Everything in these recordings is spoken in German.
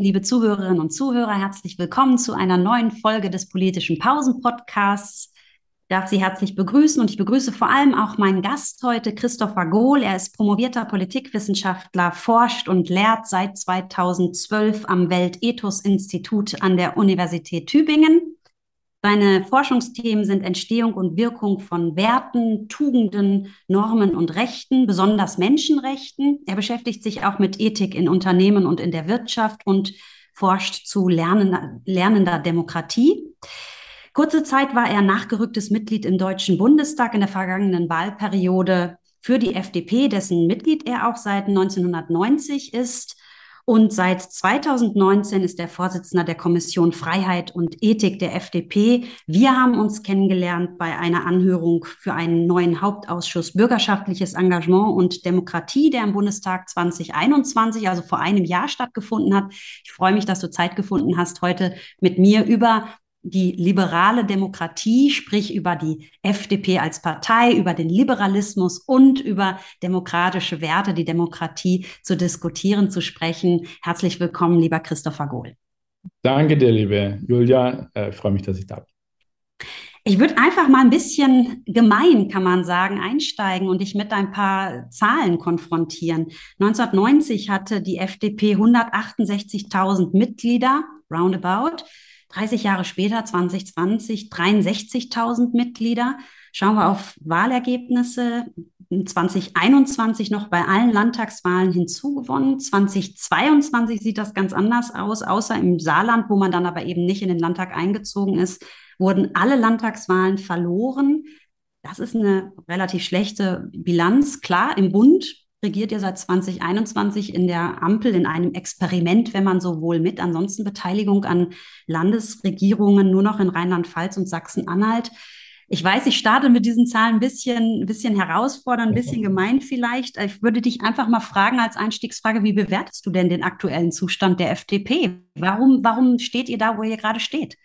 liebe Zuhörerinnen und Zuhörer, herzlich willkommen zu einer neuen Folge des politischen Pausen-Podcasts. Ich darf Sie herzlich begrüßen und ich begrüße vor allem auch meinen Gast heute, Christopher Gohl. Er ist promovierter Politikwissenschaftler, forscht und lehrt seit 2012 am Weltethos-Institut an der Universität Tübingen. Seine Forschungsthemen sind Entstehung und Wirkung von Werten, Tugenden, Normen und Rechten, besonders Menschenrechten. Er beschäftigt sich auch mit Ethik in Unternehmen und in der Wirtschaft und forscht zu lernender, lernender Demokratie. Kurze Zeit war er nachgerücktes Mitglied im Deutschen Bundestag in der vergangenen Wahlperiode für die FDP, dessen Mitglied er auch seit 1990 ist. Und seit 2019 ist er Vorsitzender der Kommission Freiheit und Ethik der FDP. Wir haben uns kennengelernt bei einer Anhörung für einen neuen Hauptausschuss Bürgerschaftliches Engagement und Demokratie, der im Bundestag 2021, also vor einem Jahr stattgefunden hat. Ich freue mich, dass du Zeit gefunden hast, heute mit mir über die liberale Demokratie, sprich über die FDP als Partei, über den Liberalismus und über demokratische Werte, die Demokratie zu diskutieren, zu sprechen. Herzlich willkommen, lieber Christopher Gohl. Danke dir, liebe Julia. Ich freue mich, dass ich da bin. Ich würde einfach mal ein bisschen gemein, kann man sagen, einsteigen und dich mit ein paar Zahlen konfrontieren. 1990 hatte die FDP 168.000 Mitglieder, roundabout. 30 Jahre später, 2020, 63.000 Mitglieder. Schauen wir auf Wahlergebnisse. 2021 noch bei allen Landtagswahlen hinzugewonnen. 2022 sieht das ganz anders aus, außer im Saarland, wo man dann aber eben nicht in den Landtag eingezogen ist, wurden alle Landtagswahlen verloren. Das ist eine relativ schlechte Bilanz. Klar, im Bund regiert ihr seit 2021 in der Ampel in einem Experiment, wenn man so wohl mit. Ansonsten Beteiligung an Landesregierungen nur noch in Rheinland-Pfalz und Sachsen-Anhalt. Ich weiß, ich starte mit diesen Zahlen ein bisschen, bisschen herausfordernd, ein bisschen gemein vielleicht. Ich würde dich einfach mal fragen als Einstiegsfrage, wie bewertest du denn den aktuellen Zustand der FDP? Warum, warum steht ihr da, wo ihr gerade steht?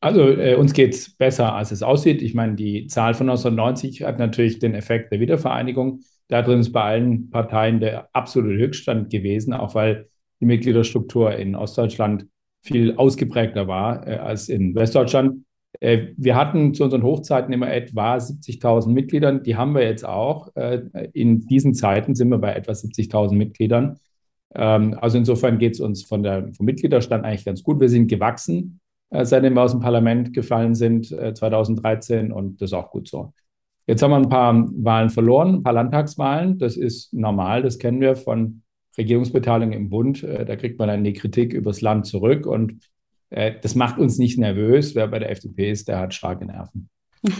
Also äh, uns geht es besser, als es aussieht. Ich meine, die Zahl von 1990 hat natürlich den Effekt der Wiedervereinigung. Da drin ist bei allen Parteien der absolute Höchststand gewesen, auch weil die Mitgliederstruktur in Ostdeutschland viel ausgeprägter war äh, als in Westdeutschland. Äh, wir hatten zu unseren Hochzeiten immer etwa 70.000 Mitgliedern. Die haben wir jetzt auch. Äh, in diesen Zeiten sind wir bei etwa 70.000 Mitgliedern. Ähm, also insofern geht es uns von der, vom Mitgliederstand eigentlich ganz gut. Wir sind gewachsen, äh, seitdem wir aus dem Parlament gefallen sind, 2013 äh, und das ist auch gut so. Jetzt haben wir ein paar Wahlen verloren, ein paar Landtagswahlen. Das ist normal, das kennen wir von Regierungsbeteiligung im Bund. Äh, da kriegt man dann die Kritik übers Land zurück und äh, das macht uns nicht nervös. Wer bei der FDP ist, der hat starke Nerven.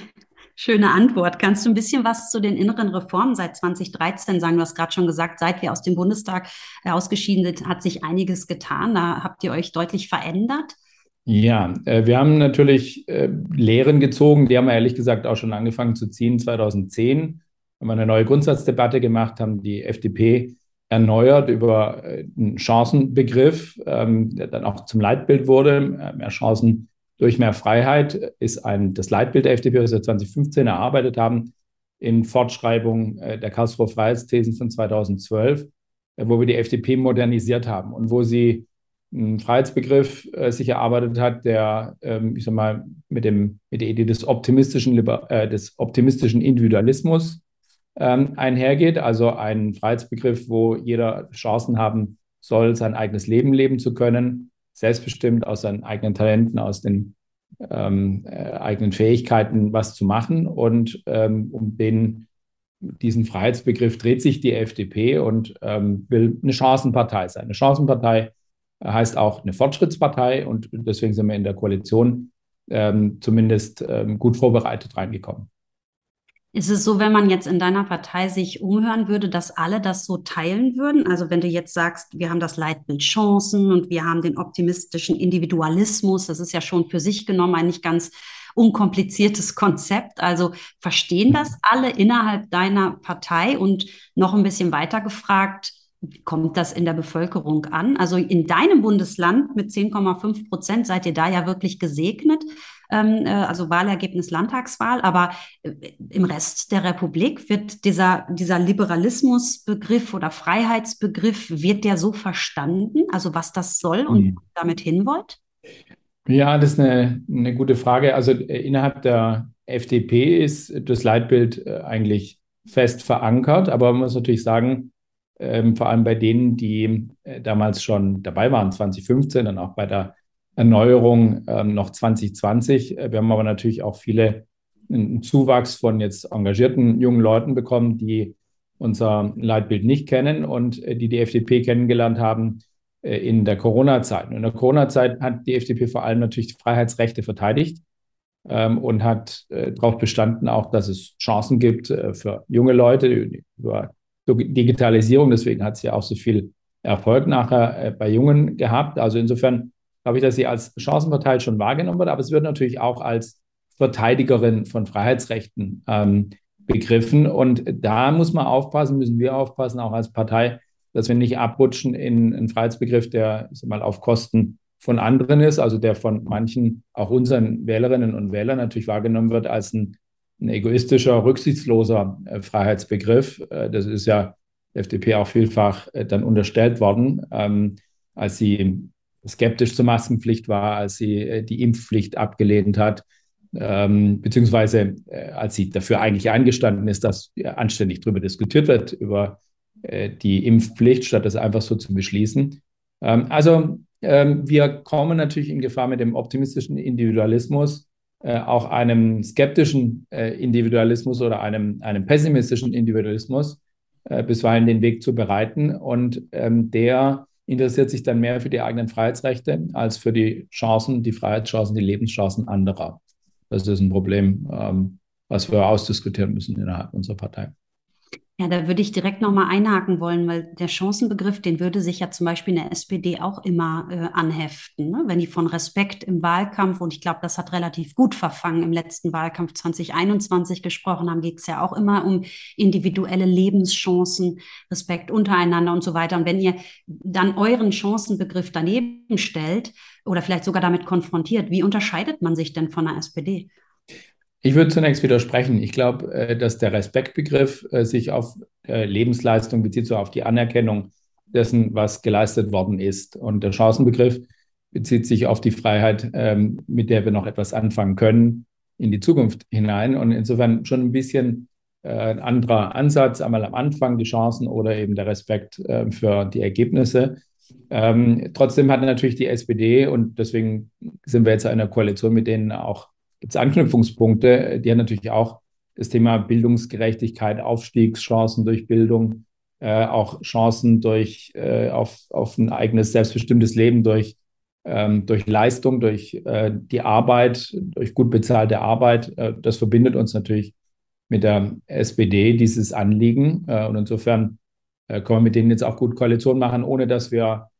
Schöne Antwort. Kannst du ein bisschen was zu den inneren Reformen seit 2013 sagen? Du hast gerade schon gesagt, seit wir aus dem Bundestag äh, ausgeschieden sind, hat sich einiges getan. Da habt ihr euch deutlich verändert. Ja, äh, wir haben natürlich äh, Lehren gezogen, die haben wir ehrlich gesagt auch schon angefangen zu ziehen 2010. Haben wir eine neue Grundsatzdebatte gemacht, haben die FDP erneuert über äh, einen Chancenbegriff, ähm, der dann auch zum Leitbild wurde. Mehr Chancen durch mehr Freiheit ist ein, das Leitbild der FDP, das wir 2015 erarbeitet haben, in Fortschreibung der Karlsruher Freiheitsthesen von 2012, wo wir die FDP modernisiert haben und wo sie einen Freiheitsbegriff äh, sich erarbeitet hat, der, ähm, ich sag mal, mit, dem, mit der Idee des optimistischen, äh, des optimistischen Individualismus ähm, einhergeht. Also ein Freiheitsbegriff, wo jeder Chancen haben soll, sein eigenes Leben leben zu können, selbstbestimmt aus seinen eigenen Talenten, aus den ähm, äh, eigenen Fähigkeiten was zu machen. Und ähm, um den, diesen Freiheitsbegriff dreht sich die FDP und ähm, will eine Chancenpartei sein. Eine Chancenpartei, heißt auch eine Fortschrittspartei und deswegen sind wir in der Koalition ähm, zumindest ähm, gut vorbereitet reingekommen. Ist es so, wenn man jetzt in deiner Partei sich umhören würde, dass alle das so teilen würden? Also wenn du jetzt sagst, wir haben das Leitbild Chancen und wir haben den optimistischen Individualismus, das ist ja schon für sich genommen ein nicht ganz unkompliziertes Konzept. Also verstehen das alle innerhalb deiner Partei? Und noch ein bisschen weiter gefragt, kommt das in der Bevölkerung an? Also in deinem Bundesland mit 10,5 Prozent seid ihr da ja wirklich gesegnet. ähm, äh, also Wahlergebnis Landtagswahl, aber äh, im Rest der Republik wird dieser, dieser Liberalismusbegriff oder Freiheitsbegriff, wird der so verstanden, also was das soll und mhm. damit hin wollt? Ja, das ist eine, eine gute Frage. Also äh, innerhalb der FDP ist das Leitbild eigentlich fest verankert, aber man muss natürlich sagen, ähm, vor allem bei denen, die äh, damals schon dabei waren, 2015, dann auch bei der Erneuerung ähm, noch 2020. Äh, wir haben aber natürlich auch viele einen Zuwachs von jetzt engagierten jungen Leuten bekommen, die unser Leitbild nicht kennen und äh, die die FDP kennengelernt haben äh, in der Corona-Zeit. In der Corona-Zeit hat die FDP vor allem natürlich Freiheitsrechte verteidigt ähm, und hat äh, darauf bestanden auch, dass es Chancen gibt äh, für junge Leute über Digitalisierung. Deswegen hat sie auch so viel Erfolg nachher äh, bei Jungen gehabt. Also insofern glaube ich, dass sie als Chancenpartei schon wahrgenommen wird, aber es wird natürlich auch als Verteidigerin von Freiheitsrechten ähm, begriffen. Und da muss man aufpassen, müssen wir aufpassen, auch als Partei, dass wir nicht abrutschen in einen Freiheitsbegriff, der mal auf Kosten von anderen ist, also der von manchen, auch unseren Wählerinnen und Wählern natürlich wahrgenommen wird als ein, ein egoistischer, rücksichtsloser äh, Freiheitsbegriff. Äh, das ist ja der FDP auch vielfach äh, dann unterstellt worden, ähm, als sie skeptisch zur Maskenpflicht war, als sie die Impfpflicht abgelehnt hat, ähm, beziehungsweise äh, als sie dafür eigentlich eingestanden ist, dass anständig darüber diskutiert wird, über äh, die Impfpflicht, statt das einfach so zu beschließen. Ähm, also ähm, wir kommen natürlich in Gefahr mit dem optimistischen Individualismus, äh, auch einem skeptischen äh, Individualismus oder einem, einem pessimistischen Individualismus bisweilen den Weg zu bereiten. Und ähm, der interessiert sich dann mehr für die eigenen Freiheitsrechte als für die Chancen, die Freiheitschancen, die Lebenschancen anderer. Das ist ein Problem, ähm, was wir ausdiskutieren müssen innerhalb unserer Partei. Ja, da würde ich direkt nochmal einhaken wollen, weil der Chancenbegriff, den würde sich ja zum Beispiel in der SPD auch immer äh, anheften. Ne? Wenn die von Respekt im Wahlkampf, und ich glaube, das hat relativ gut verfangen, im letzten Wahlkampf 2021 gesprochen haben, ging es ja auch immer um individuelle Lebenschancen, Respekt untereinander und so weiter. Und wenn ihr dann euren Chancenbegriff daneben stellt oder vielleicht sogar damit konfrontiert, wie unterscheidet man sich denn von der SPD? Ich würde zunächst widersprechen. Ich glaube, äh, dass der Respektbegriff äh, sich auf äh, Lebensleistung bezieht, so auf die Anerkennung dessen, was geleistet worden ist. Und der Chancenbegriff bezieht sich auf die Freiheit, ähm, mit der wir noch etwas anfangen können in die Zukunft hinein. Und insofern schon ein bisschen ein anderer Ansatz, einmal am Anfang die Chancen oder eben der Respekt für die Ergebnisse. Ähm, trotzdem hat natürlich die SPD, und deswegen sind wir jetzt in einer Koalition, mit denen auch gibt es Anknüpfungspunkte, die haben natürlich auch das Thema Bildungsgerechtigkeit, Aufstiegschancen durch Bildung, äh, auch Chancen durch äh, auf, auf ein eigenes selbstbestimmtes Leben durch, ähm, durch Leistung, durch äh, die Arbeit, durch gut bezahlte Arbeit. Äh, das verbindet uns natürlich mit der SPD, dieses Anliegen. Äh, und insofern äh, können wir mit denen jetzt auch gut Koalition machen, ohne dass wir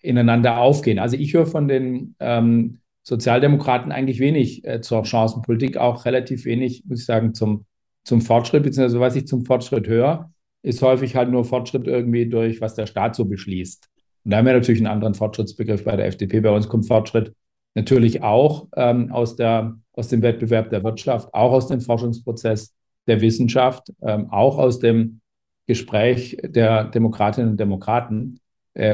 ineinander aufgehen. Also ich höre von den ähm, Sozialdemokraten eigentlich wenig äh, zur Chancenpolitik, auch relativ wenig, muss ich sagen, zum, zum Fortschritt, beziehungsweise was ich zum Fortschritt höre, ist häufig halt nur Fortschritt irgendwie durch, was der Staat so beschließt. Und da haben wir natürlich einen anderen Fortschrittsbegriff bei der FDP. Bei uns kommt Fortschritt natürlich auch ähm, aus, der, aus dem Wettbewerb der Wirtschaft, auch aus dem Forschungsprozess der Wissenschaft, ähm, auch aus dem Gespräch der Demokratinnen und Demokraten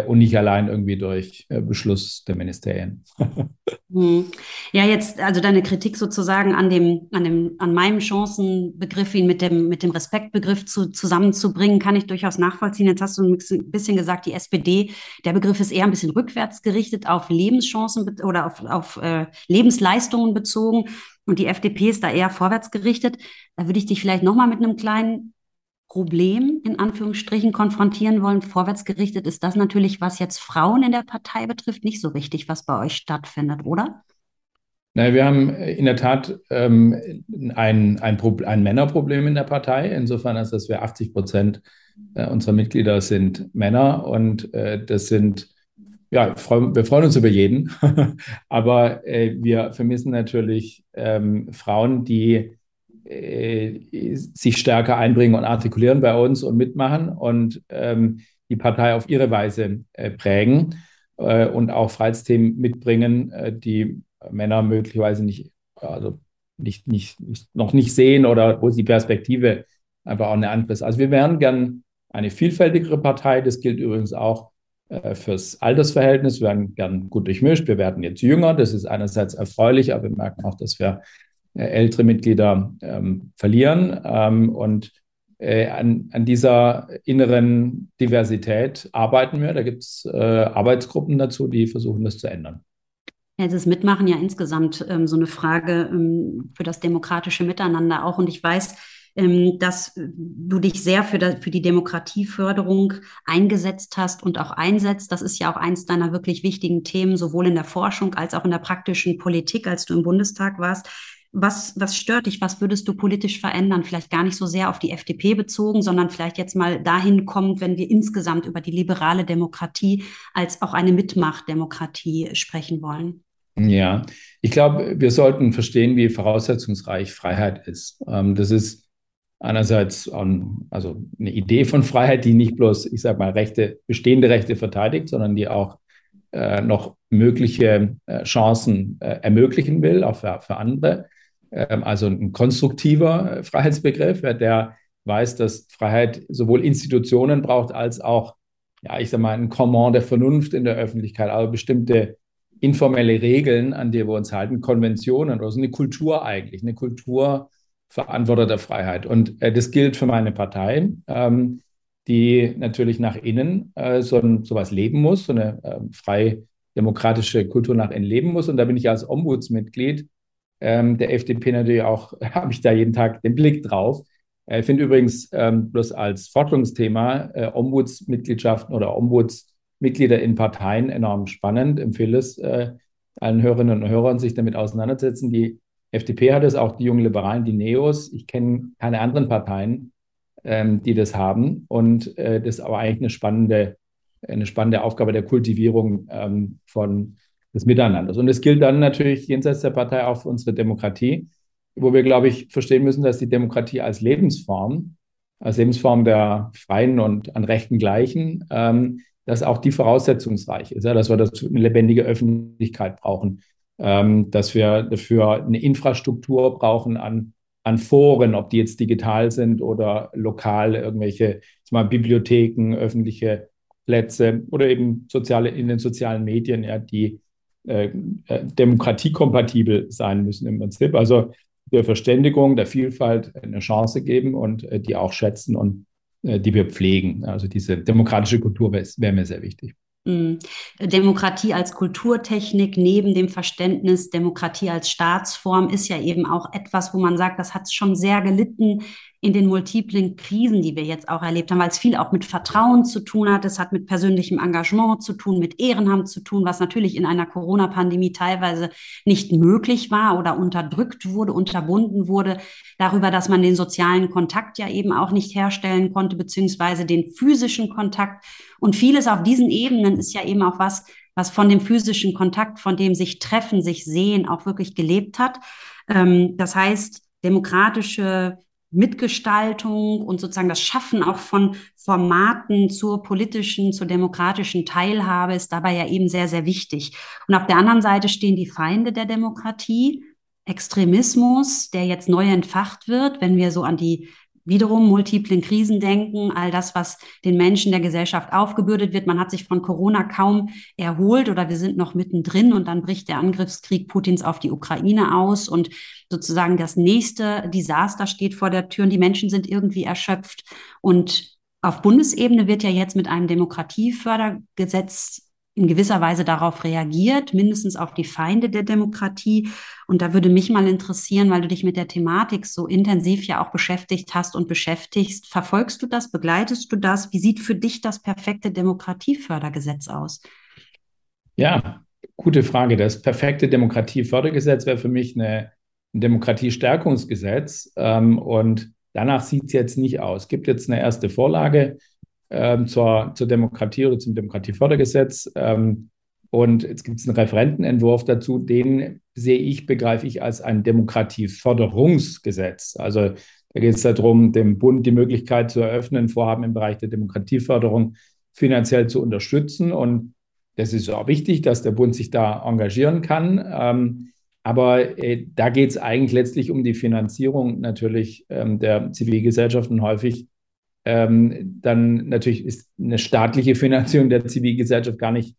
und nicht allein irgendwie durch äh, Beschluss der Ministerien. Hm. Ja, jetzt, also deine Kritik sozusagen an dem, an dem, an meinem Chancenbegriff, ihn mit dem, mit dem Respektbegriff zu, zusammenzubringen, kann ich durchaus nachvollziehen. Jetzt hast du ein bisschen gesagt, die SPD, der Begriff ist eher ein bisschen rückwärts gerichtet auf Lebenschancen oder auf, auf äh, Lebensleistungen bezogen. Und die FDP ist da eher vorwärts gerichtet. Da würde ich dich vielleicht nochmal mit einem kleinen Problem in Anführungsstrichen konfrontieren wollen, vorwärtsgerichtet, ist das natürlich, was jetzt Frauen in der Partei betrifft, nicht so richtig, was bei euch stattfindet, oder? Naja, wir haben in der Tat ähm, ein, ein, ein, Männerproblem in der Partei, insofern als dass wir 80 Prozent äh, unserer Mitglieder sind Männer und äh, das sind, ja, wir freuen uns über jeden, aber äh, wir vermissen natürlich ähm, Frauen, die äh, sich stärker einbringen und artikulieren bei uns und mitmachen und ähm, die Partei auf ihre Weise äh, prägen äh, und auch Freiheitsthemen mitbringen, äh, die Männer möglicherweise nicht also nicht, nicht, noch nicht sehen oder wo die Perspektive einfach auch eine andere ist. Also wir wären gern eine vielfältigere Partei. Das gilt übrigens auch äh, fürs Altersverhältnis. Wir werden gern gut durchmischt. Wir werden jetzt jünger. Das ist einerseits erfreulich, aber wir merken auch, dass wir ältere Mitglieder ähm, verlieren. Ähm, und äh, an, an, dieser inneren Diversität arbeiten wir. Da gibt es äh, Arbeitsgruppen dazu, die versuchen, das zu ändern. Jetzt ist Mitmachen ja insgesamt ähm, so eine Frage ähm, für das demokratische Miteinander auch. Und ich weiß, ähm, dass du dich sehr für, das, für die Demokratieförderung eingesetzt hast und auch einsetzt. Das ist ja auch eins deiner wirklich wichtigen Themen, sowohl in der Forschung als auch in der praktischen Politik, als du im Bundestag warst. Was, was stört dich? Was würdest du politisch verändern? Vielleicht gar nicht so sehr auf die FDP bezogen, sondern vielleicht jetzt mal dahin kommt, wenn wir insgesamt über die liberale Demokratie als auch eine Mitmachdemokratie sprechen wollen. Ja, ich glaube, wir sollten verstehen, wie voraussetzungsreich Freiheit ist. Ähm, das ist einerseits also eine Idee von Freiheit, die nicht bloß, ich sage mal, Rechte, bestehende Rechte verteidigt, sondern die auch äh, noch mögliche äh, Chancen äh, ermöglichen will, auch für, für andere. Ähm, also ein konstruktiver Freiheitsbegriff, der weiß, dass Freiheit sowohl Institutionen braucht als auch, ja, ich sage mal, ein Kommand der Vernunft in der Öffentlichkeit, also bestimmte informelle Regeln, an die wir uns halten, Konventionen oder so eine Kultur eigentlich, eine Kultur verantworteter Freiheit. Und äh, das gilt für meine Partei, ähm, die natürlich nach innen äh, so ein, sowas leben muss, so eine äh, frei demokratische Kultur nach innen leben muss. Und da bin ich als Ombudsmitglied ähm, der FDP natürlich auch, habe ich da jeden Tag den Blick drauf. Ich finde übrigens ähm, bloß als Forschungsthema äh, Ombudsmitgliedschaften oder Ombuds Mitglieder in Parteien enorm spannend. Empfehle es äh, allen Hörerinnen und Hörern, sich damit auseinanderzusetzen. Die FDP hat es, auch die jungen Liberalen, die Neos. Ich kenne keine anderen Parteien, ähm, die das haben. Und äh, das ist aber eigentlich eine spannende, eine spannende Aufgabe der Kultivierung ähm, von des Miteinanders. Und es gilt dann natürlich jenseits der Partei auch für unsere Demokratie, wo wir, glaube ich, verstehen müssen, dass die Demokratie als Lebensform, als Lebensform der Freien und an Rechten gleichen, ähm, dass auch die voraussetzungsreich ist, ja, dass wir dazu eine lebendige Öffentlichkeit brauchen, ähm, dass wir dafür eine Infrastruktur brauchen an, an Foren, ob die jetzt digital sind oder lokal, irgendwelche mal, Bibliotheken, öffentliche Plätze oder eben soziale, in den sozialen Medien, ja, die äh, äh demokratiekompatibel sein müssen im Prinzip. Also der Verständigung, der Vielfalt eine Chance geben und äh, die auch schätzen und äh, die wir pflegen. Also diese demokratische Kultur wäre wär mir sehr wichtig. Mm. Demokratie als Kulturtechnik neben dem Verständnis Demokratie als Staatsform ist ja eben auch etwas, wo man sagt, das hat schon sehr gelitten in den multiplen Krisen, die wir jetzt auch erlebt haben, weil es viel auch mit Vertrauen zu tun hat. Es hat mit persönlichem Engagement zu tun, mit Ehrenamt zu tun, was natürlich in einer Corona-Pandemie teilweise nicht möglich war oder unterdrückt wurde, unterbunden wurde, darüber, dass man den sozialen Kontakt ja eben auch nicht herstellen konnte, beziehungsweise den physischen Kontakt. Und vieles auf diesen Ebenen ist ja eben auch was, was von dem physischen Kontakt, von dem sich treffen, sich sehen, auch wirklich gelebt hat. Ähm, das heißt, demokratische Mitgestaltung und sozusagen das Schaffen auch von Formaten zur politischen, zur demokratischen Teilhabe ist dabei ja eben sehr, sehr wichtig. Und auf der anderen Seite stehen die Feinde der Demokratie, Extremismus, der jetzt neu entfacht wird, wenn wir so an die wiederum multiplen Krisen denken, all das, was den Menschen der Gesellschaft aufgebürdet wird. Man hat sich von Corona kaum erholt oder wir sind noch mittendrin und dann bricht der Angriffskrieg Putins auf die Ukraine aus und sozusagen das nächste Desaster steht vor der Tür und die Menschen sind irgendwie erschöpft. Und auf Bundesebene wird ja jetzt mit einem Demokratiefördergesetz in gewisser Weise darauf reagiert, mindestens auf die Feinde der Demokratie. Und da würde mich mal interessieren, weil du dich mit der Thematik so intensiv ja auch beschäftigt hast und beschäftigst. Verfolgst du das? Begleitest du das? Wie sieht für dich das perfekte Demokratiefördergesetz aus? Ja, gute Frage. Das perfekte Demokratiefördergesetz wäre für mich eine, ein Demokratiestärkungsgesetz. Ähm, und danach sieht es jetzt nicht aus. Es gibt jetzt eine erste Vorlage ähm, zur, zur Demokratie oder zum Demokratiefördergesetz. Ähm, und jetzt gibt es einen Referentenentwurf dazu, den sehe ich, begreife ich als ein Demokratieförderungsgesetz. Also da geht es darum, dem Bund die Möglichkeit zu eröffnen, Vorhaben im Bereich der Demokratieförderung finanziell zu unterstützen. Und das ist auch wichtig, dass der Bund sich da engagieren kann. Ähm, aber äh, da geht es eigentlich letztlich um die Finanzierung natürlich ähm, der Zivilgesellschaften häufig. Ähm, dann natürlich ist eine staatliche Finanzierung der Zivilgesellschaft gar nicht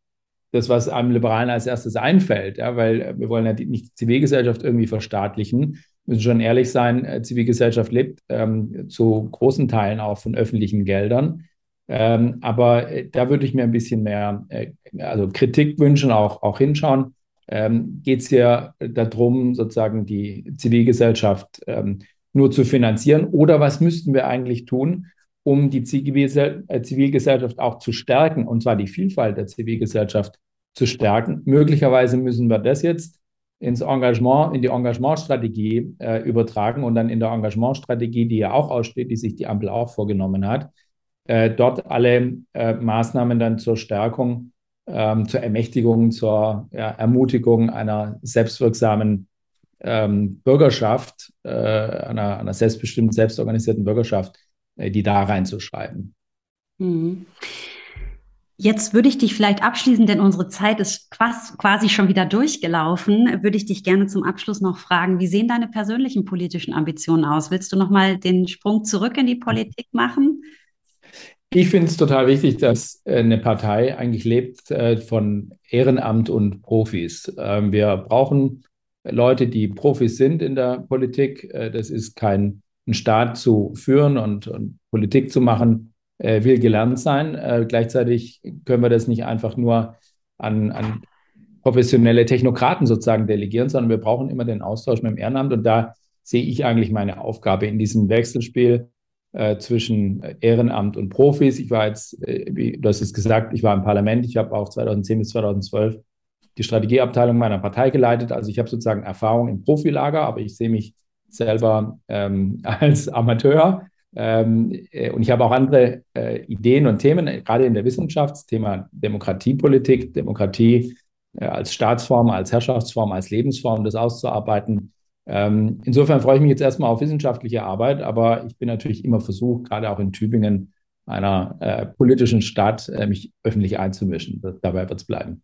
das, was einem Liberalen als erstes einfällt, ja, weil wir wollen ja nicht die Zivilgesellschaft irgendwie verstaatlichen, müssen schon ehrlich sein, äh, Zivilgesellschaft lebt ähm, zu großen Teilen auch von öffentlichen Geldern. Ähm, aber äh, da würde ich mir ein bisschen mehr äh, also Kritik wünschen, auch, auch hinschauen ähm, geht es ja darum, sozusagen die Zivilgesellschaft ähm, nur zu finanzieren? Oder was müssten wir eigentlich tun, um die äh, Zivilgesellschaft auch zu stärken, und zwar die Vielfalt der Zivilgesellschaft zu stärken? Möglicherweise müssen wir das jetzt ins Engagement, in die Engagementstrategie äh, übertragen und dann in der Engagementstrategie, die ja auch aussteht, die sich die Ampel auch vorgenommen hat, äh, dort alle äh, Maßnahmen dann zur Stärkung ähm, zur Ermächtigung, zur ja, Ermutigung einer selbstwirksamen ähm, Bürgerschaft, äh, einer, einer selbstbestimmten, selbstorganisierten Bürgerschaft, die da reinzuschreiben. Mhm. Jetzt würde ich dich vielleicht abschließen, denn unsere Zeit ist quasi schon wieder durchgelaufen. Würde ich dich gerne zum Abschluss noch fragen, wie sehen deine persönlichen politischen Ambitionen aus? Willst du noch mal den Sprung zurück in die Politik machen? Ich finde es total wichtig, dass äh, eine Partei eigentlich lebt äh, von Ehrenamt und Profis. Ähm, wir brauchen Leute, die Profis sind in der Politik. Äh, das ist kein ein Staat zu führen und, und Politik zu machen, will gelernt sein. Gleichzeitig können wir das nicht einfach nur an, an professionelle Technokraten sozusagen delegieren, sondern wir brauchen immer den Austausch mit dem Ehrenamt. Und da sehe ich eigentlich meine Aufgabe in diesem Wechselspiel äh, zwischen Ehrenamt und Profis. Ich war jetzt, äh, wie du hast es gesagt, ich war im Parlament. Ich habe auch 2010 bis 2012 die Strategieabteilung meiner Partei geleitet. Also ich habe sozusagen Erfahrung im Profilager, aber ich sehe mich selber ähm, als Amateur. Ähm, äh, und ich habe auch andere äh, Ideen und Themen, gerade in der Wissenschaft, Thema Demokratiepolitik, Demokratie äh, als Staatsform, als Herrschaftsform, als Lebensform, das auszuarbeiten. Ähm, insofern freue ich mich jetzt erstmal auf wissenschaftliche Arbeit, aber ich bin natürlich immer versucht, gerade auch in Tübingen, einer äh, politischen Stadt, äh, mich öffentlich einzumischen. Dabei wird es bleiben.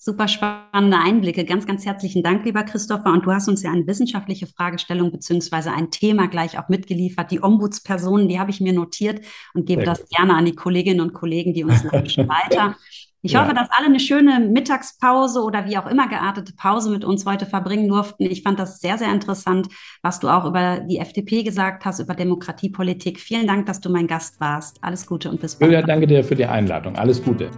Super spannende Einblicke. Ganz, ganz herzlichen Dank, lieber Christopher. Und du hast uns ja eine wissenschaftliche Fragestellung beziehungsweise ein Thema gleich auch mitgeliefert. Die Ombudspersonen, die habe ich mir notiert und gebe Sehr das gut. gerne an die Kolleginnen und Kollegen, die uns weiter. Ich ja. hoffe, dass alle eine schöne Mittagspause oder wie auch immer geartete Pause mit uns heute verbringen durften. Ich fand das sehr, sehr interessant, was du auch über die FDP gesagt hast, über Demokratiepolitik. Vielen Dank, dass du mein Gast warst. Alles Gute und bis bald. Julia, danke dir für die Einladung. Alles Gute.